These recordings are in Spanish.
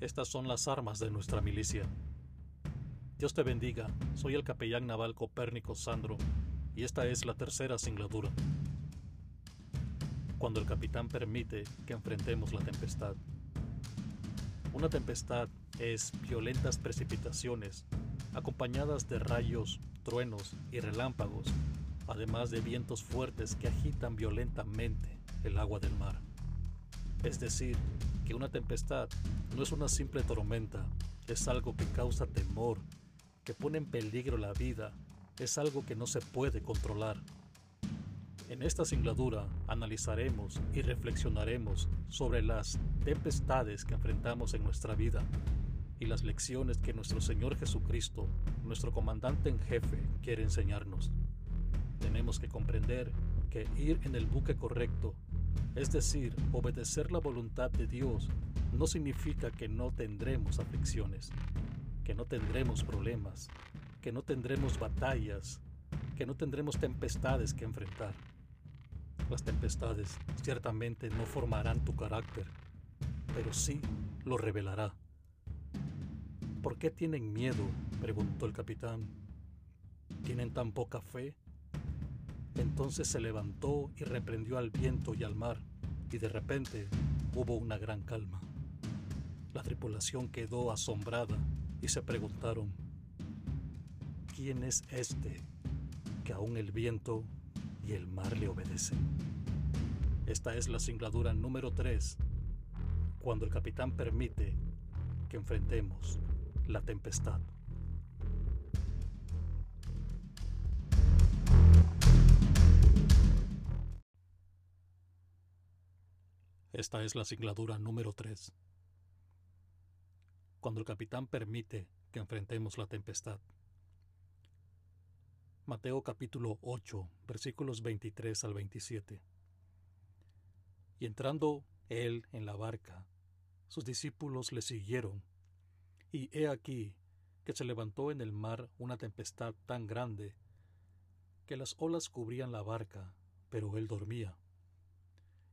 Estas son las armas de nuestra milicia. Dios te bendiga, soy el capellán naval Copérnico Sandro y esta es la tercera singladura. Cuando el capitán permite que enfrentemos la tempestad. Una tempestad es violentas precipitaciones acompañadas de rayos, truenos y relámpagos, además de vientos fuertes que agitan violentamente el agua del mar. Es decir, que una tempestad no es una simple tormenta, es algo que causa temor, que pone en peligro la vida, es algo que no se puede controlar. En esta singladura analizaremos y reflexionaremos sobre las tempestades que enfrentamos en nuestra vida y las lecciones que nuestro Señor Jesucristo, nuestro comandante en jefe, quiere enseñarnos. Tenemos que comprender que ir en el buque correcto, es decir, obedecer la voluntad de Dios, no significa que no tendremos aflicciones que no tendremos problemas, que no tendremos batallas, que no tendremos tempestades que enfrentar. Las tempestades ciertamente no formarán tu carácter, pero sí lo revelará. ¿Por qué tienen miedo? preguntó el capitán. ¿Tienen tan poca fe? Entonces se levantó y reprendió al viento y al mar, y de repente hubo una gran calma. La tripulación quedó asombrada y se preguntaron, ¿quién es este que aún el viento y el mar le obedecen? Esta es la singladura número 3, cuando el capitán permite que enfrentemos la tempestad. Esta es la singladura número 3 cuando el capitán permite que enfrentemos la tempestad. Mateo capítulo 8, versículos 23 al 27. Y entrando él en la barca, sus discípulos le siguieron, y he aquí que se levantó en el mar una tempestad tan grande que las olas cubrían la barca, pero él dormía.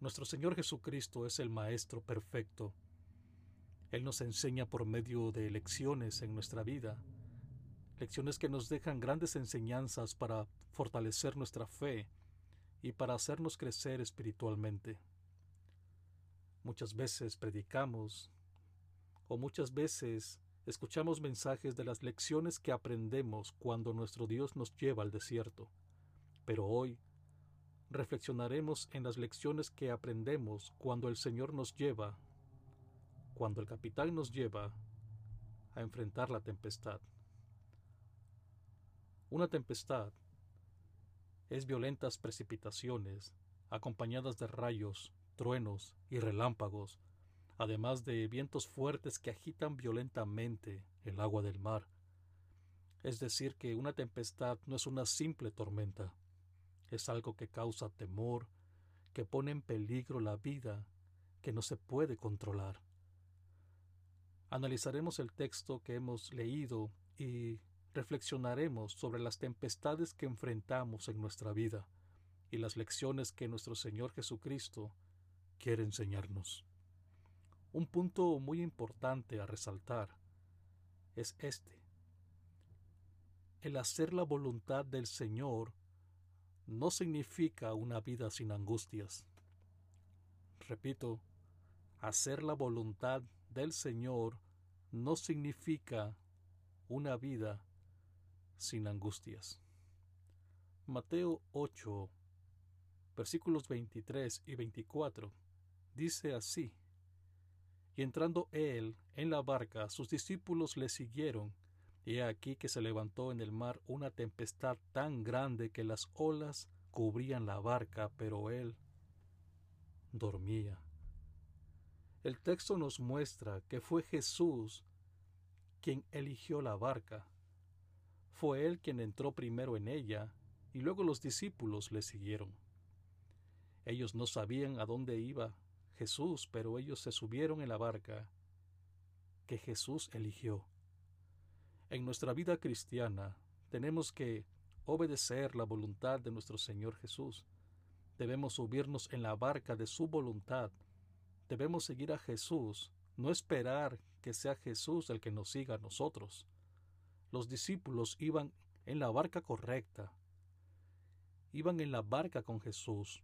Nuestro Señor Jesucristo es el Maestro perfecto, él nos enseña por medio de lecciones en nuestra vida, lecciones que nos dejan grandes enseñanzas para fortalecer nuestra fe y para hacernos crecer espiritualmente. Muchas veces predicamos o muchas veces escuchamos mensajes de las lecciones que aprendemos cuando nuestro Dios nos lleva al desierto. Pero hoy reflexionaremos en las lecciones que aprendemos cuando el Señor nos lleva cuando el capitán nos lleva a enfrentar la tempestad. Una tempestad es violentas precipitaciones acompañadas de rayos, truenos y relámpagos, además de vientos fuertes que agitan violentamente el agua del mar. Es decir, que una tempestad no es una simple tormenta, es algo que causa temor, que pone en peligro la vida, que no se puede controlar. Analizaremos el texto que hemos leído y reflexionaremos sobre las tempestades que enfrentamos en nuestra vida y las lecciones que nuestro Señor Jesucristo quiere enseñarnos. Un punto muy importante a resaltar es este. El hacer la voluntad del Señor no significa una vida sin angustias. Repito, hacer la voluntad del Señor no significa una vida sin angustias. Mateo 8, versículos 23 y 24, dice así, Y entrando él en la barca, sus discípulos le siguieron, y he aquí que se levantó en el mar una tempestad tan grande que las olas cubrían la barca, pero él dormía. El texto nos muestra que fue Jesús quien eligió la barca. Fue Él quien entró primero en ella y luego los discípulos le siguieron. Ellos no sabían a dónde iba Jesús, pero ellos se subieron en la barca que Jesús eligió. En nuestra vida cristiana tenemos que obedecer la voluntad de nuestro Señor Jesús. Debemos subirnos en la barca de su voluntad. Debemos seguir a Jesús, no esperar que sea Jesús el que nos siga a nosotros. Los discípulos iban en la barca correcta. Iban en la barca con Jesús.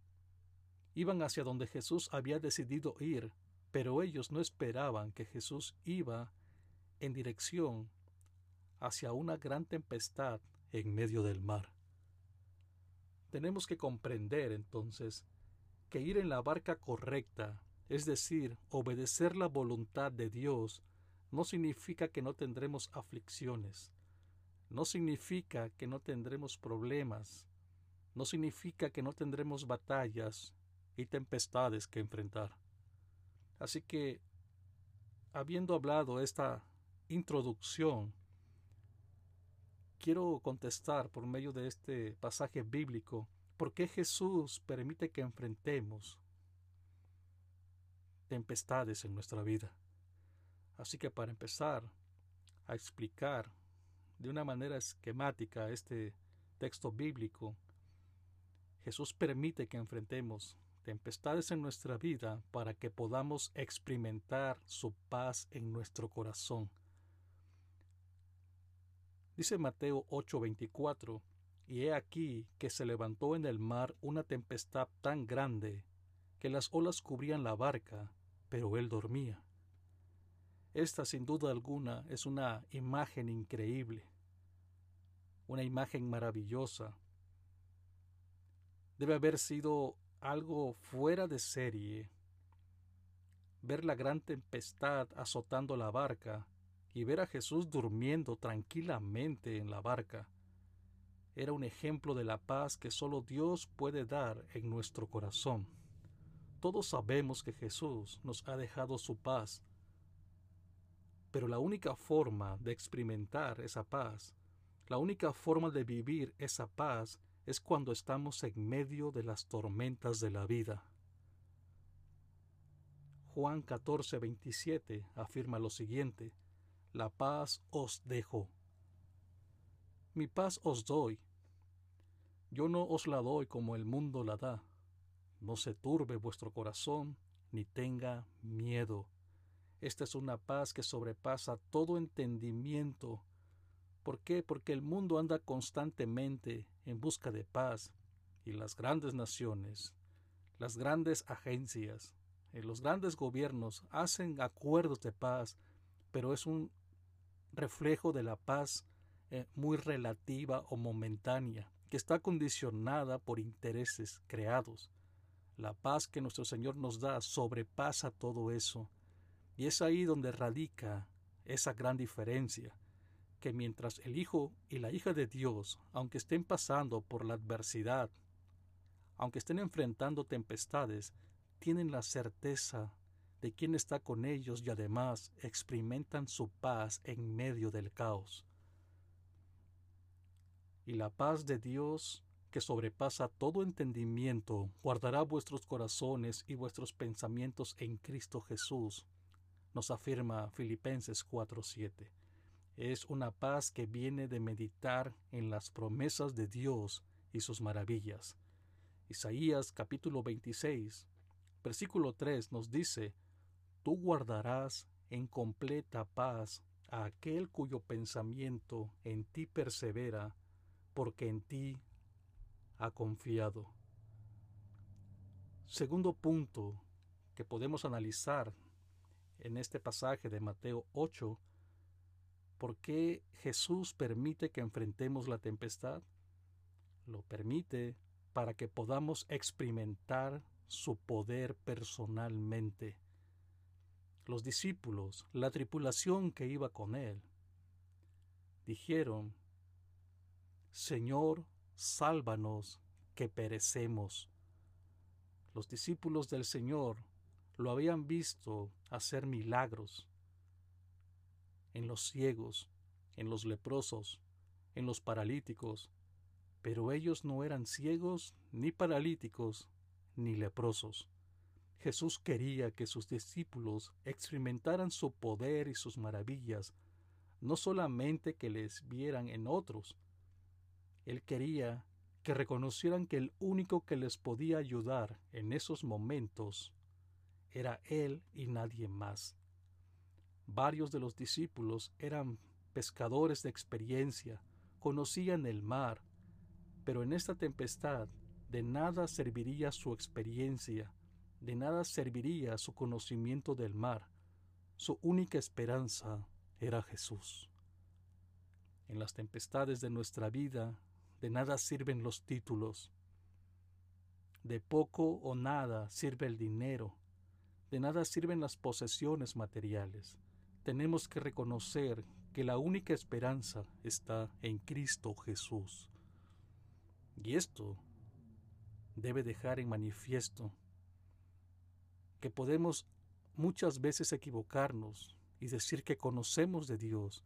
Iban hacia donde Jesús había decidido ir, pero ellos no esperaban que Jesús iba en dirección hacia una gran tempestad en medio del mar. Tenemos que comprender entonces que ir en la barca correcta, es decir, obedecer la voluntad de Dios, no significa que no tendremos aflicciones, no significa que no tendremos problemas, no significa que no tendremos batallas y tempestades que enfrentar. Así que, habiendo hablado esta introducción, quiero contestar por medio de este pasaje bíblico por qué Jesús permite que enfrentemos tempestades en nuestra vida. Así que para empezar a explicar de una manera esquemática este texto bíblico, Jesús permite que enfrentemos tempestades en nuestra vida para que podamos experimentar su paz en nuestro corazón. Dice Mateo 8:24, y he aquí que se levantó en el mar una tempestad tan grande que las olas cubrían la barca, pero él dormía. Esta sin duda alguna es una imagen increíble, una imagen maravillosa. Debe haber sido algo fuera de serie ver la gran tempestad azotando la barca y ver a Jesús durmiendo tranquilamente en la barca. Era un ejemplo de la paz que solo Dios puede dar en nuestro corazón. Todos sabemos que Jesús nos ha dejado su paz, pero la única forma de experimentar esa paz, la única forma de vivir esa paz es cuando estamos en medio de las tormentas de la vida. Juan 14, 27 afirma lo siguiente, La paz os dejo. Mi paz os doy. Yo no os la doy como el mundo la da no se turbe vuestro corazón, ni tenga miedo. Esta es una paz que sobrepasa todo entendimiento. ¿Por qué? Porque el mundo anda constantemente en busca de paz, y las grandes naciones, las grandes agencias, eh, los grandes gobiernos hacen acuerdos de paz, pero es un reflejo de la paz eh, muy relativa o momentánea, que está condicionada por intereses creados. La paz que nuestro Señor nos da sobrepasa todo eso. Y es ahí donde radica esa gran diferencia, que mientras el Hijo y la hija de Dios, aunque estén pasando por la adversidad, aunque estén enfrentando tempestades, tienen la certeza de quién está con ellos y además experimentan su paz en medio del caos. Y la paz de Dios que sobrepasa todo entendimiento, guardará vuestros corazones y vuestros pensamientos en Cristo Jesús, nos afirma Filipenses 4:7. Es una paz que viene de meditar en las promesas de Dios y sus maravillas. Isaías capítulo 26, versículo 3 nos dice, Tú guardarás en completa paz a aquel cuyo pensamiento en ti persevera, porque en ti ha confiado. Segundo punto que podemos analizar en este pasaje de Mateo 8, ¿por qué Jesús permite que enfrentemos la tempestad? Lo permite para que podamos experimentar su poder personalmente. Los discípulos, la tripulación que iba con él, dijeron, Señor, sálvanos, que perecemos. Los discípulos del Señor lo habían visto hacer milagros en los ciegos, en los leprosos, en los paralíticos, pero ellos no eran ciegos, ni paralíticos, ni leprosos. Jesús quería que sus discípulos experimentaran su poder y sus maravillas, no solamente que les vieran en otros. Él quería que reconocieran que el único que les podía ayudar en esos momentos era Él y nadie más. Varios de los discípulos eran pescadores de experiencia, conocían el mar, pero en esta tempestad de nada serviría su experiencia, de nada serviría su conocimiento del mar. Su única esperanza era Jesús. En las tempestades de nuestra vida, de nada sirven los títulos. De poco o nada sirve el dinero. De nada sirven las posesiones materiales. Tenemos que reconocer que la única esperanza está en Cristo Jesús. Y esto debe dejar en manifiesto que podemos muchas veces equivocarnos y decir que conocemos de Dios,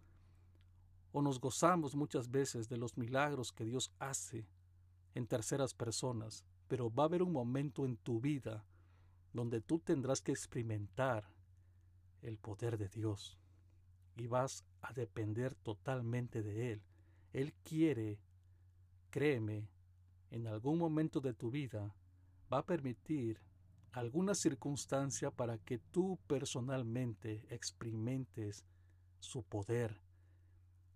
o nos gozamos muchas veces de los milagros que Dios hace en terceras personas, pero va a haber un momento en tu vida donde tú tendrás que experimentar el poder de Dios y vas a depender totalmente de Él. Él quiere, créeme, en algún momento de tu vida va a permitir alguna circunstancia para que tú personalmente experimentes su poder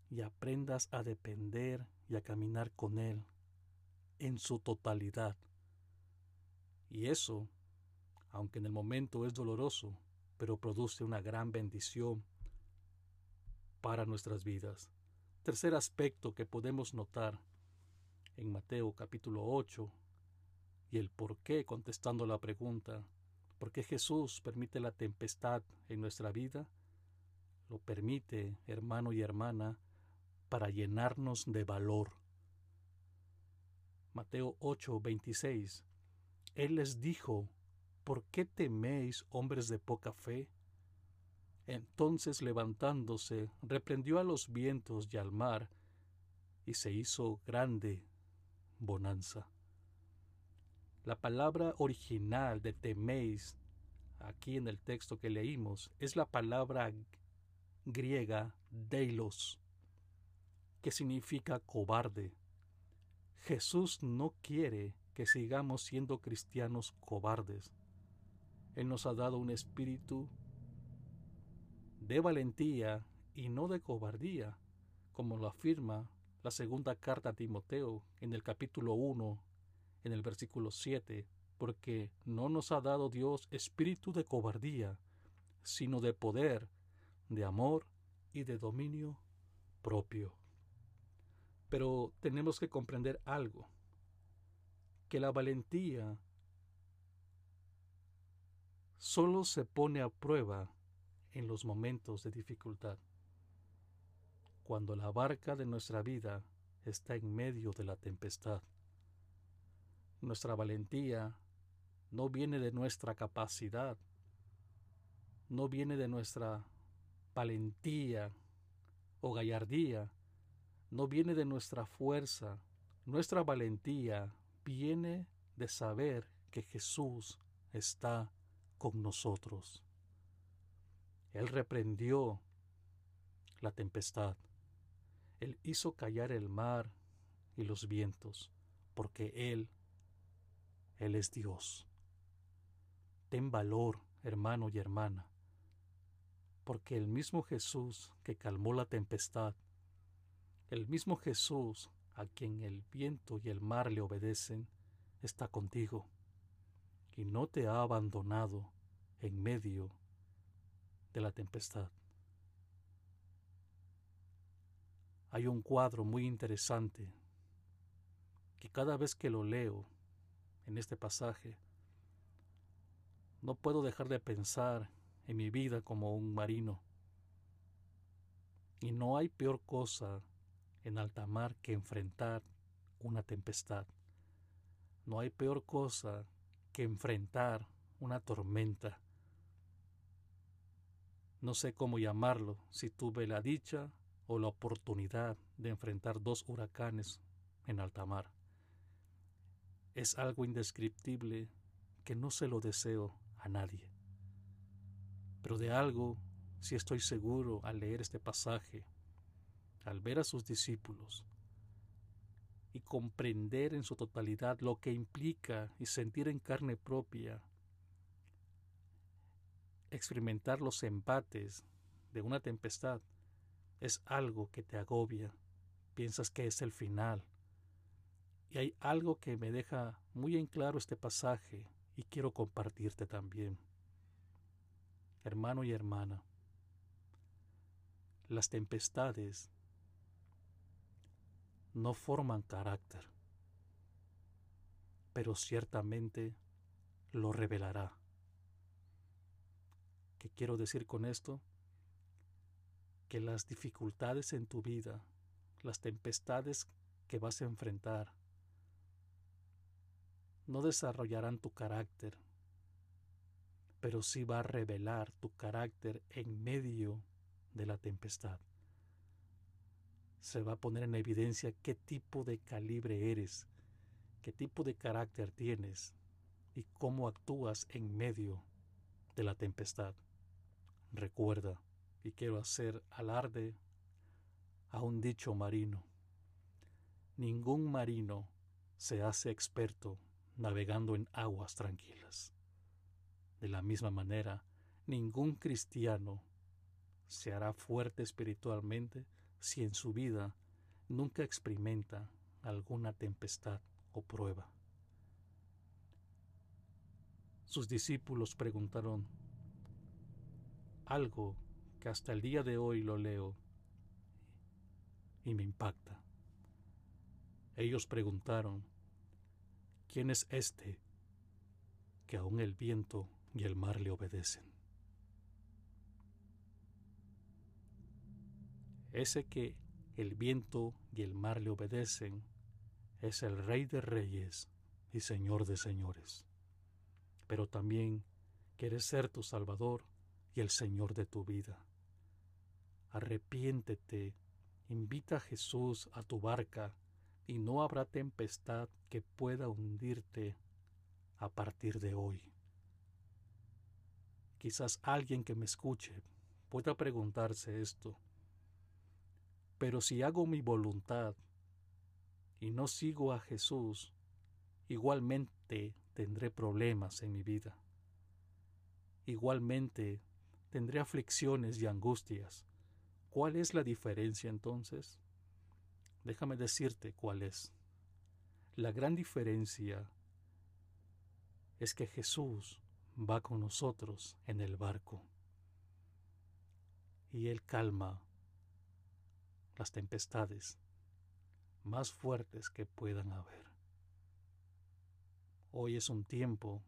y aprendas a depender y a caminar con Él en su totalidad. Y eso, aunque en el momento es doloroso, pero produce una gran bendición para nuestras vidas. Tercer aspecto que podemos notar en Mateo capítulo 8 y el por qué contestando la pregunta, ¿por qué Jesús permite la tempestad en nuestra vida? Lo permite, hermano y hermana, para llenarnos de valor. Mateo 8, 26. Él les dijo, ¿por qué teméis, hombres de poca fe? Entonces levantándose, reprendió a los vientos y al mar, y se hizo grande bonanza. La palabra original de teméis, aquí en el texto que leímos, es la palabra griega deilos, que significa cobarde. Jesús no quiere que sigamos siendo cristianos cobardes. Él nos ha dado un espíritu de valentía y no de cobardía, como lo afirma la segunda carta a Timoteo en el capítulo 1, en el versículo 7, porque no nos ha dado Dios espíritu de cobardía, sino de poder, de amor y de dominio propio. Pero tenemos que comprender algo, que la valentía solo se pone a prueba en los momentos de dificultad cuando la barca de nuestra vida está en medio de la tempestad. Nuestra valentía no viene de nuestra capacidad, no viene de nuestra valentía o gallardía, no viene de nuestra fuerza. Nuestra valentía viene de saber que Jesús está con nosotros. Él reprendió la tempestad. Él hizo callar el mar y los vientos, porque Él, Él es Dios. Ten valor, hermano y hermana, porque el mismo Jesús que calmó la tempestad, el mismo Jesús a quien el viento y el mar le obedecen, está contigo y no te ha abandonado en medio de la tempestad. hay un cuadro muy interesante que cada vez que lo leo en este pasaje, no puedo dejar de pensar en mi vida como un marino. Y no hay peor cosa en alta mar que enfrentar una tempestad. No hay peor cosa que enfrentar una tormenta. No sé cómo llamarlo, si tuve la dicha o la oportunidad de enfrentar dos huracanes en alta mar. Es algo indescriptible que no se lo deseo a nadie. Pero de algo sí estoy seguro al leer este pasaje, al ver a sus discípulos y comprender en su totalidad lo que implica y sentir en carne propia experimentar los embates de una tempestad es algo que te agobia, piensas que es el final. Y hay algo que me deja muy en claro este pasaje y quiero compartirte también. Hermano y hermana, las tempestades no forman carácter, pero ciertamente lo revelará. ¿Qué quiero decir con esto? Que las dificultades en tu vida, las tempestades que vas a enfrentar, no desarrollarán tu carácter, pero sí va a revelar tu carácter en medio de la tempestad. Se va a poner en evidencia qué tipo de calibre eres, qué tipo de carácter tienes y cómo actúas en medio de la tempestad. Recuerda, y quiero hacer alarde a un dicho marino. Ningún marino se hace experto navegando en aguas tranquilas. De la misma manera, ningún cristiano se hará fuerte espiritualmente si en su vida nunca experimenta alguna tempestad o prueba. Sus discípulos preguntaron algo que hasta el día de hoy lo leo y me impacta. Ellos preguntaron, ¿quién es este que aún el viento y el mar le obedecen? Ese que el viento y el mar le obedecen es el Rey de Reyes y Señor de Señores. Pero también quiere ser tu Salvador y el Señor de tu vida. Arrepiéntete, invita a Jesús a tu barca y no habrá tempestad que pueda hundirte a partir de hoy. Quizás alguien que me escuche pueda preguntarse esto. Pero si hago mi voluntad y no sigo a Jesús, igualmente tendré problemas en mi vida. Igualmente tendré aflicciones y angustias. ¿Cuál es la diferencia entonces? Déjame decirte cuál es. La gran diferencia es que Jesús va con nosotros en el barco y Él calma las tempestades más fuertes que puedan haber. Hoy es un tiempo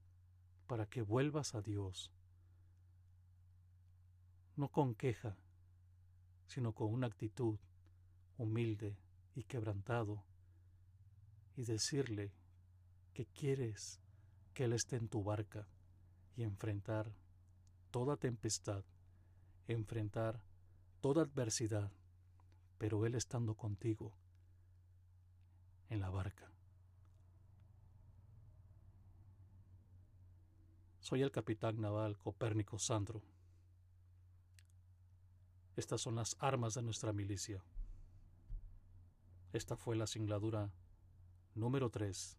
para que vuelvas a Dios, no con queja, sino con una actitud humilde y quebrantado, y decirle que quieres que Él esté en tu barca y enfrentar toda tempestad, enfrentar toda adversidad pero Él estando contigo en la barca. Soy el capitán naval Copérnico Sandro. Estas son las armas de nuestra milicia. Esta fue la singladura número 3.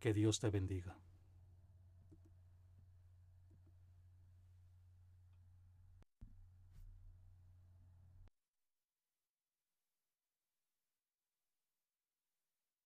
Que Dios te bendiga.